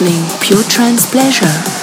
Listening Pure Trance Pleasure.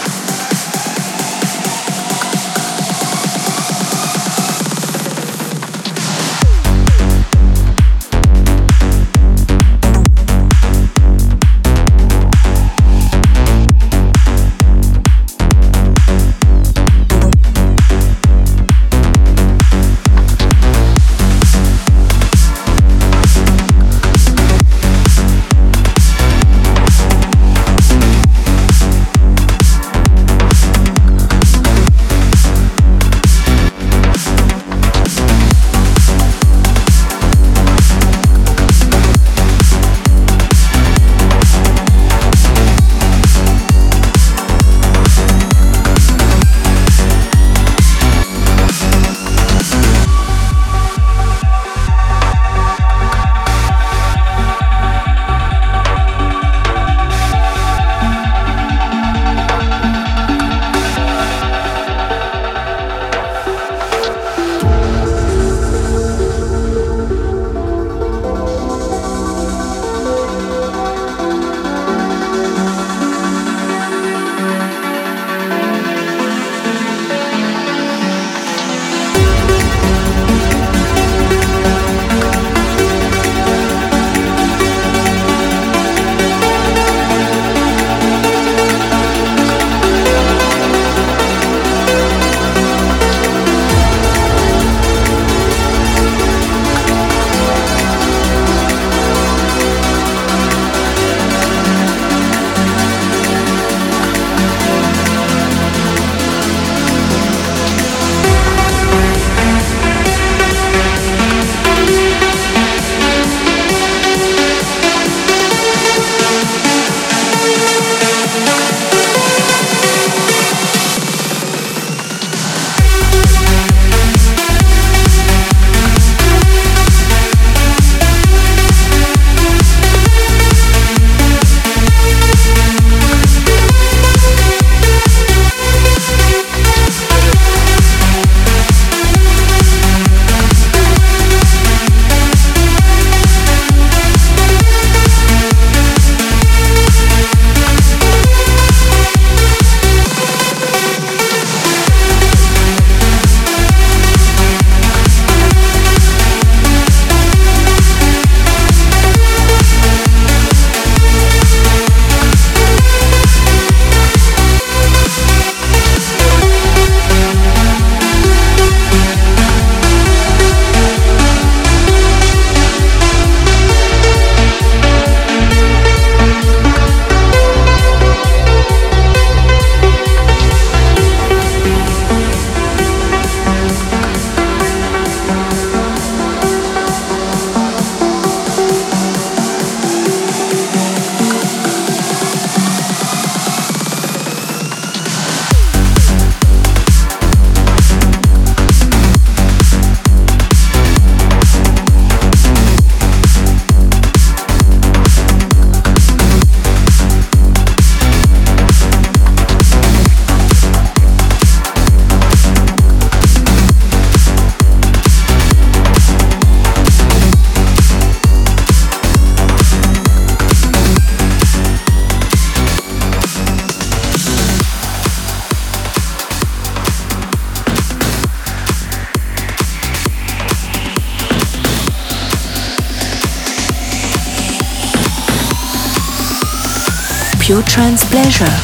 Pleasure.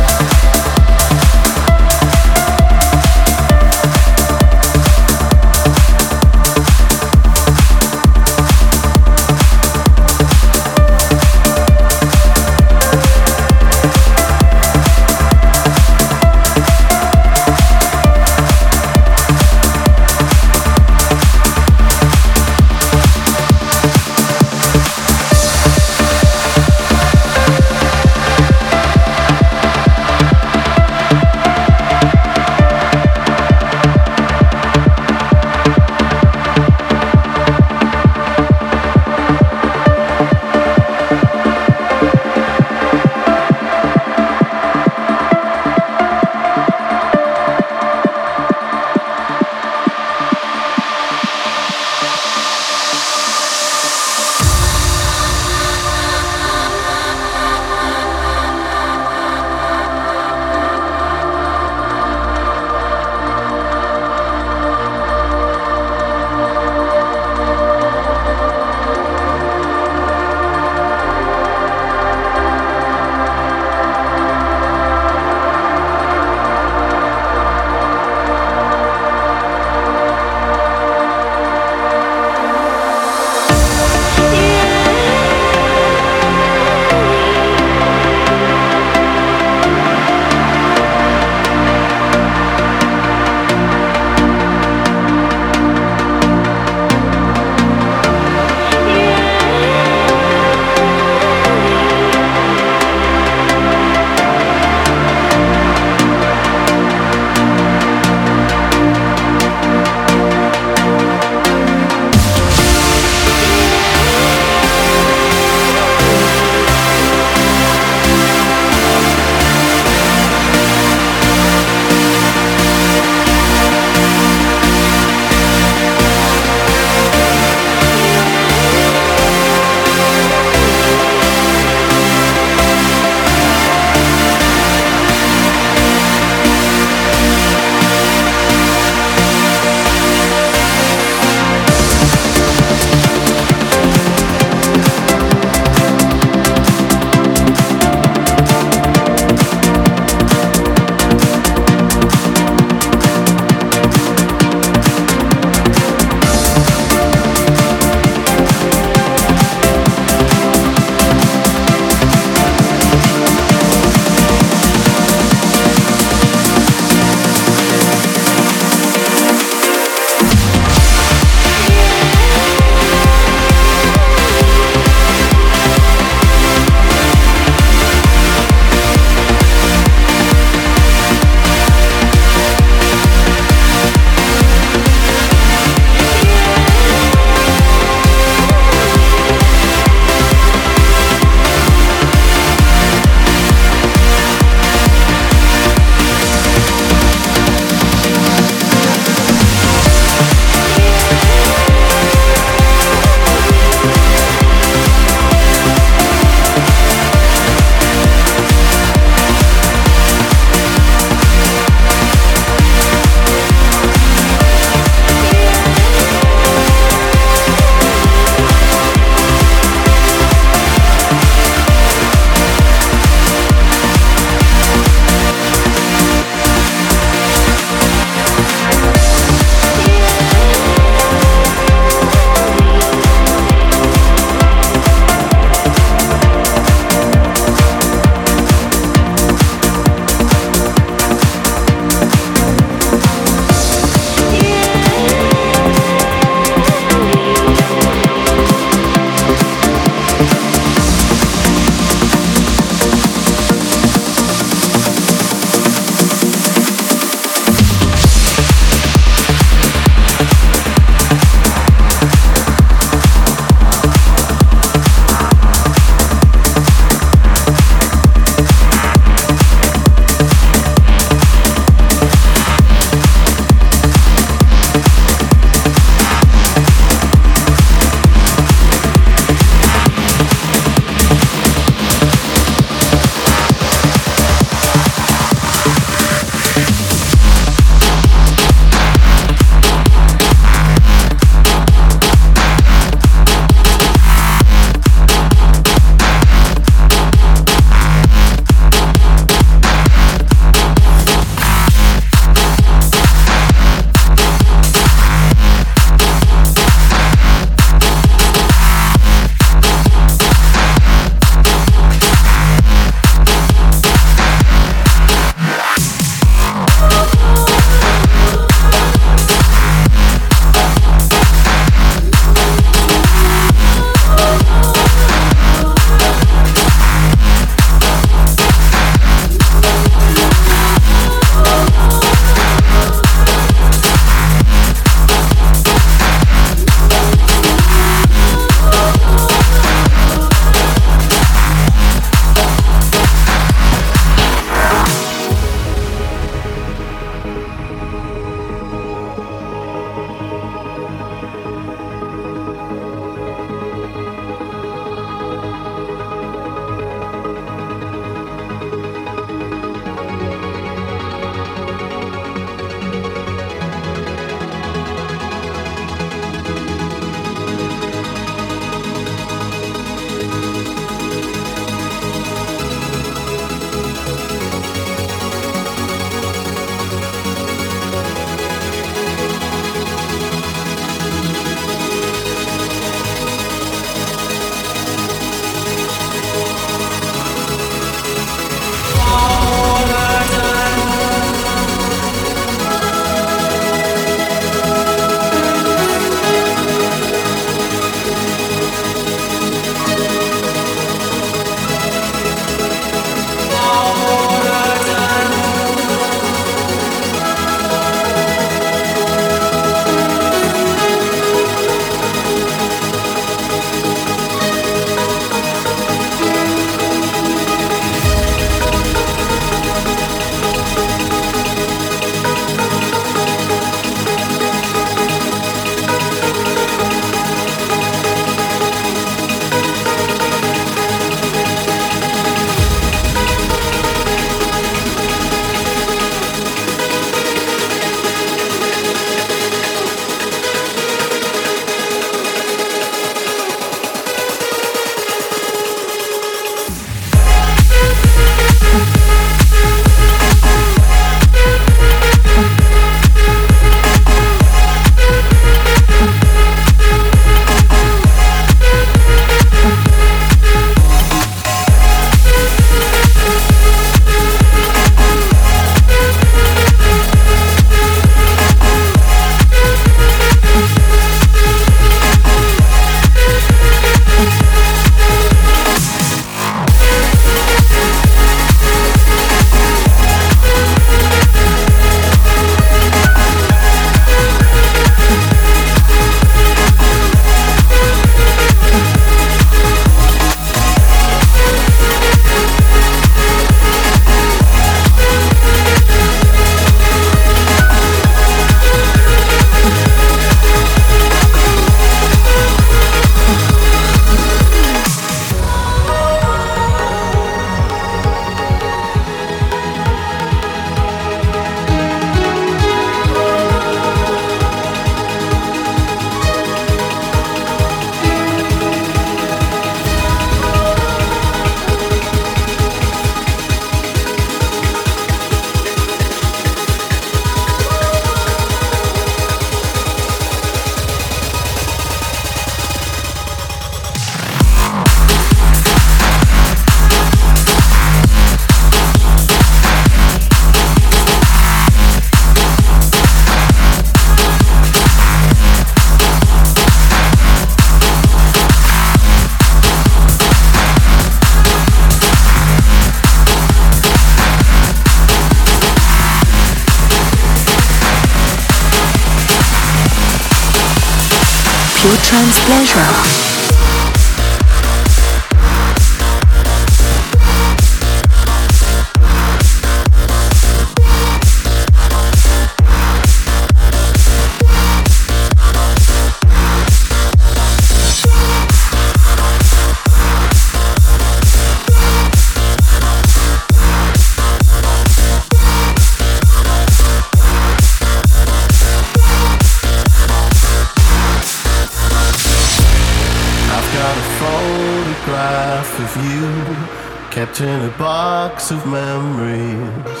box of memories.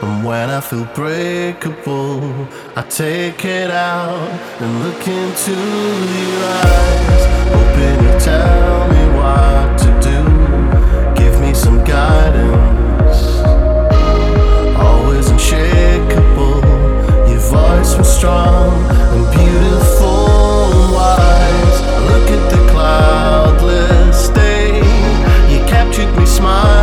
And when I feel breakable, I take it out and look into your eyes. Hoping you tell me what to do. Give me some guidance. Always unshakable, your voice was strong and beautiful and wise. Look at the cloudless day. You captured me smiling.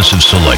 Progressive selection.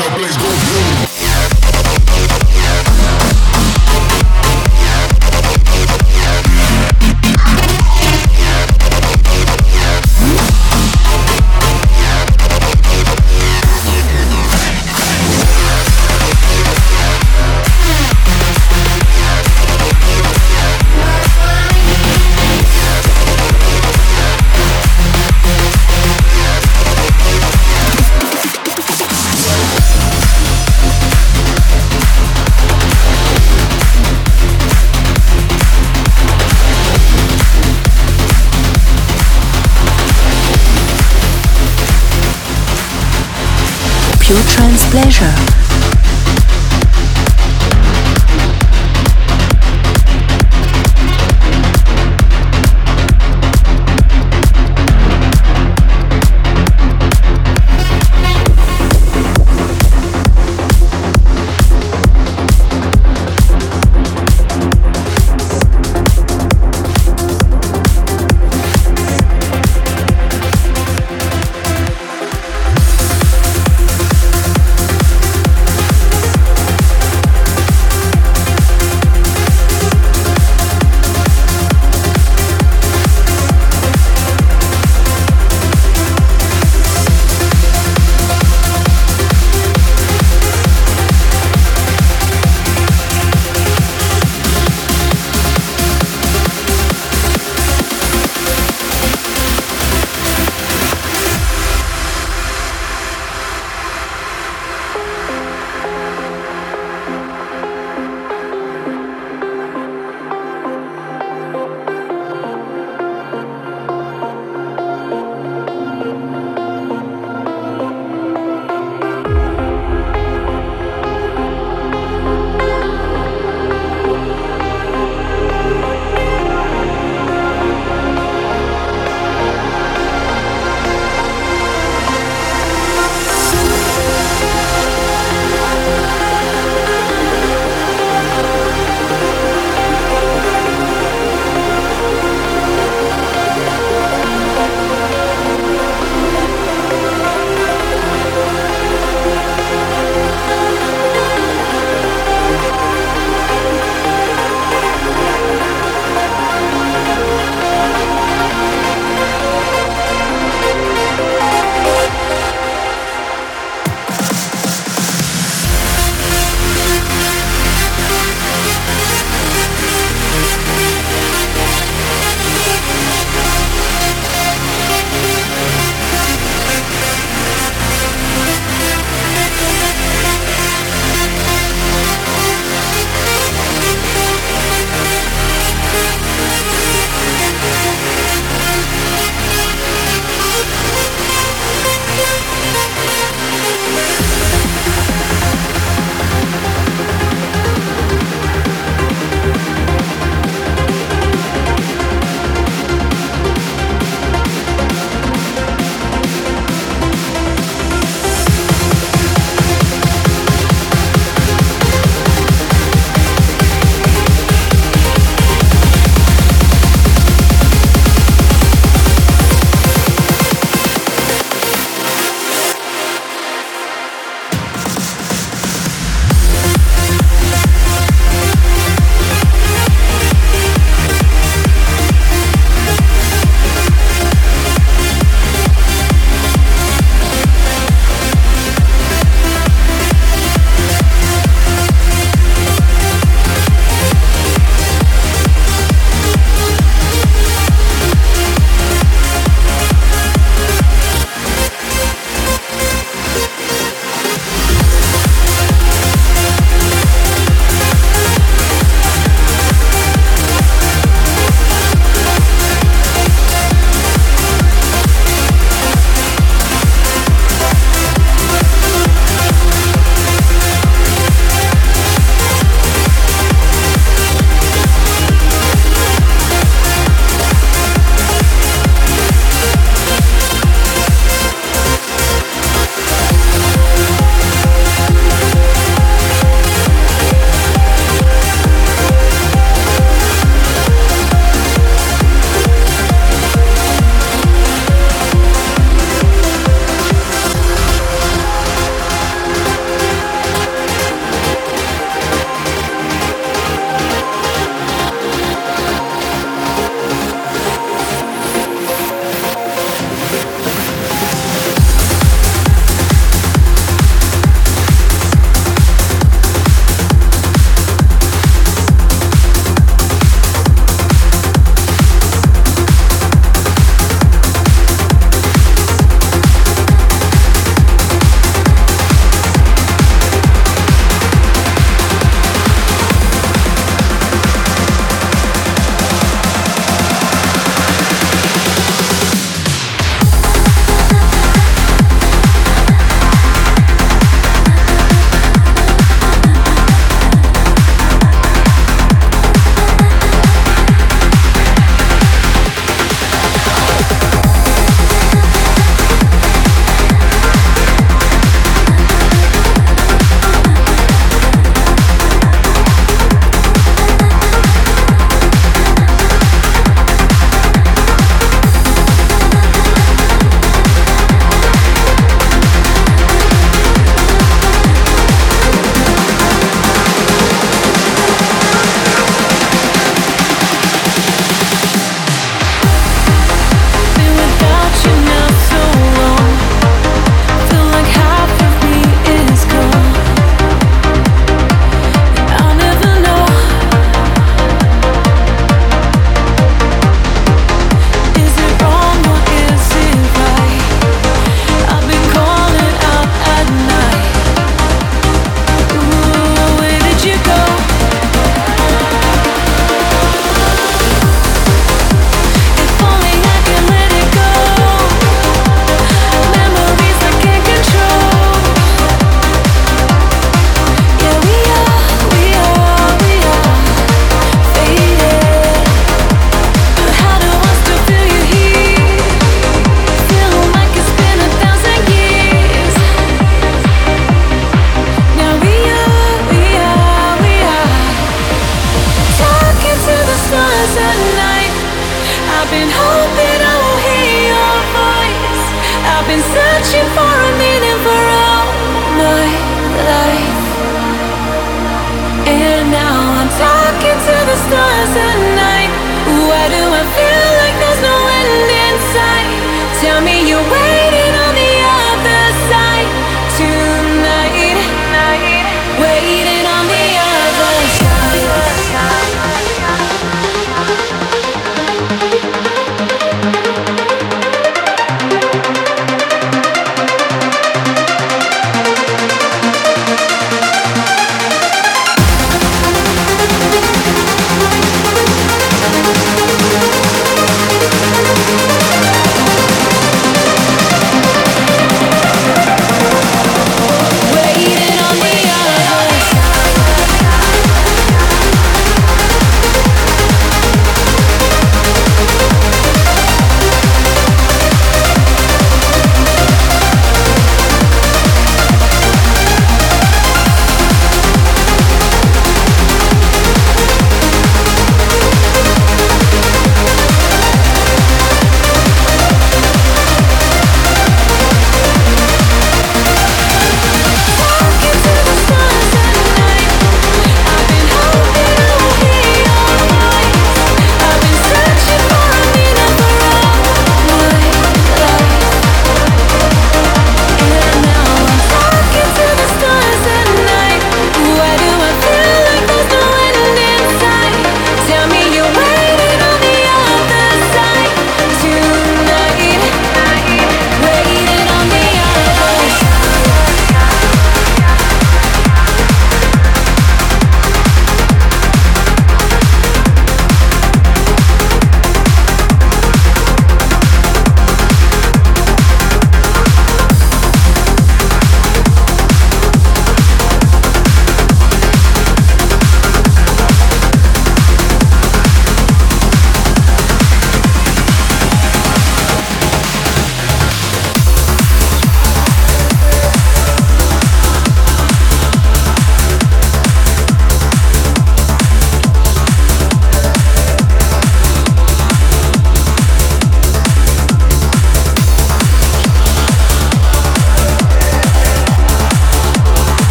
no place go boom.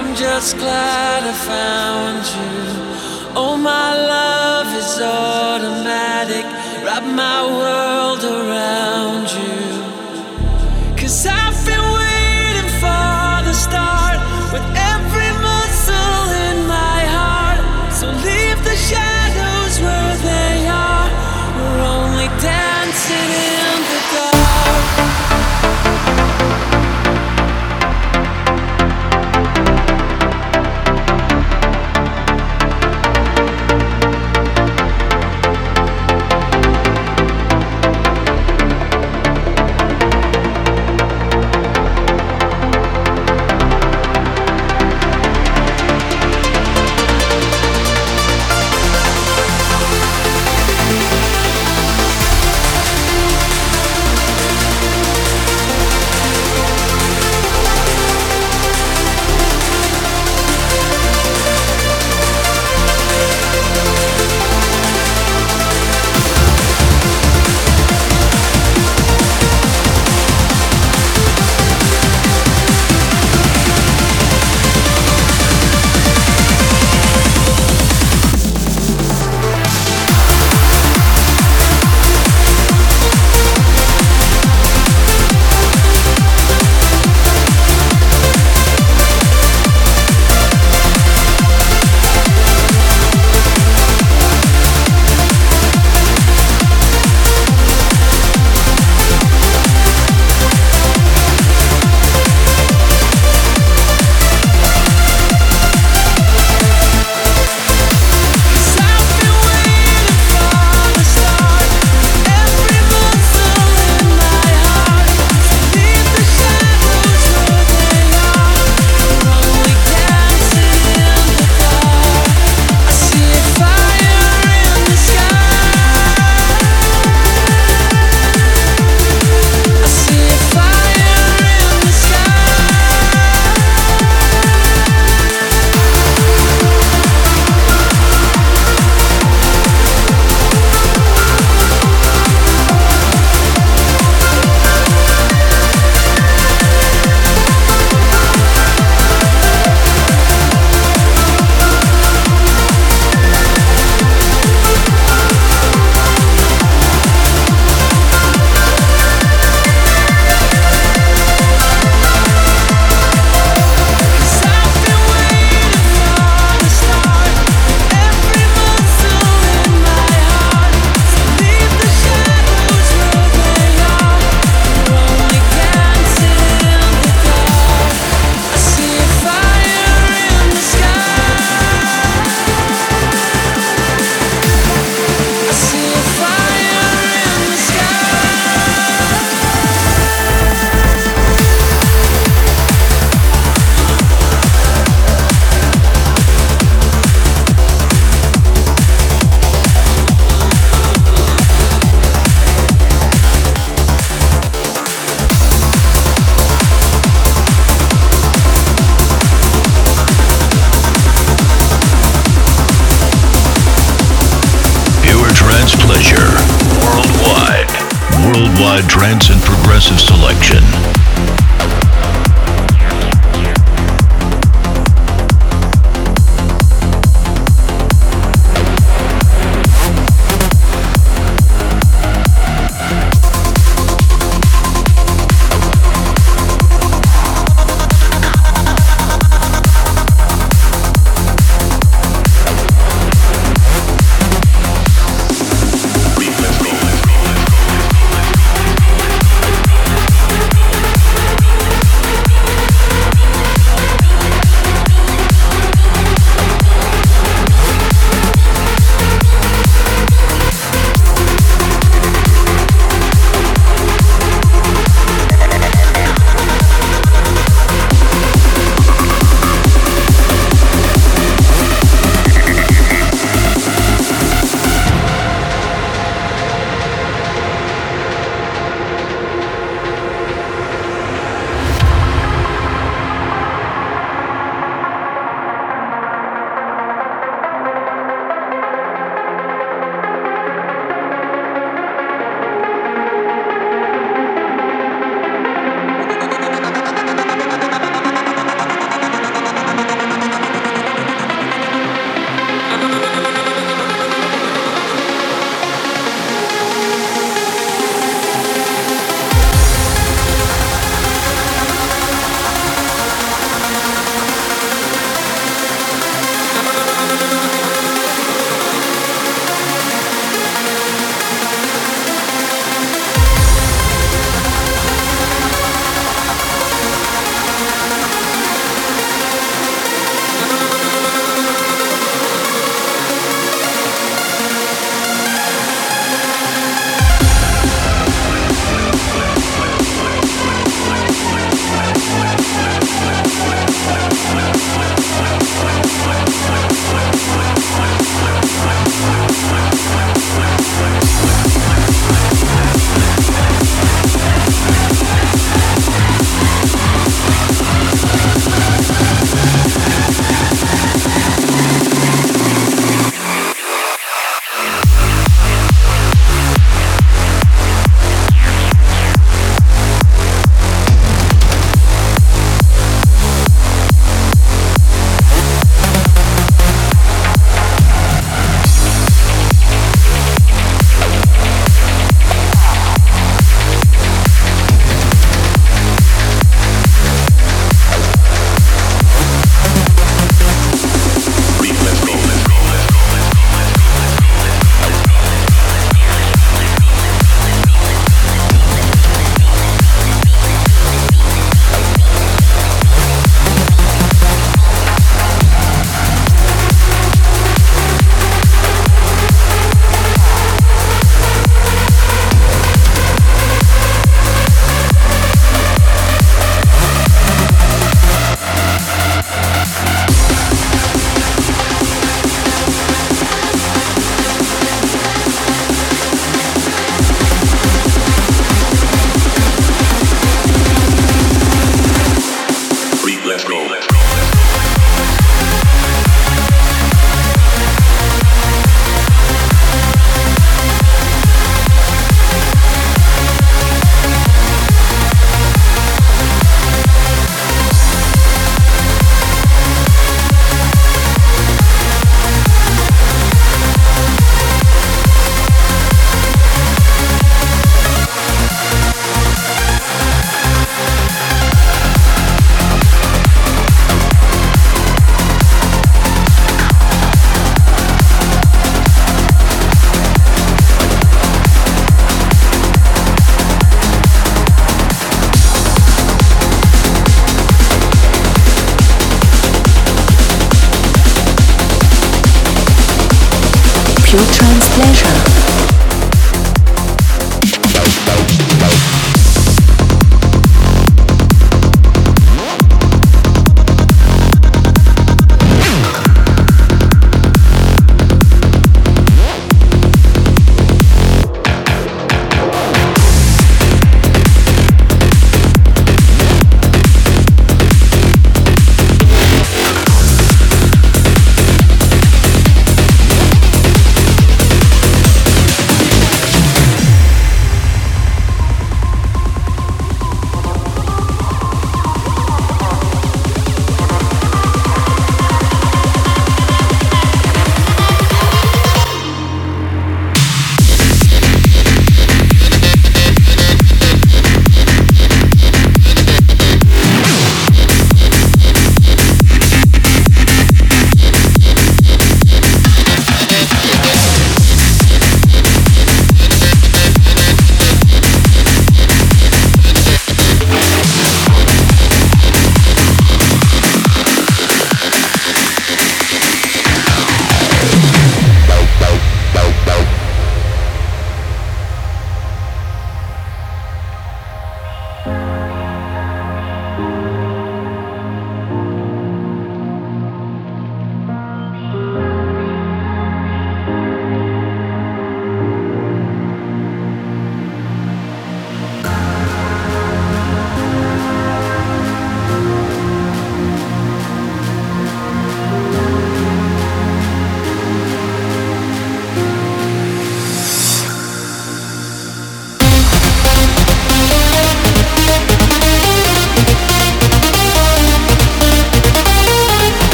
I'm just glad I found you. Oh, my love is automatic. Wrap my world.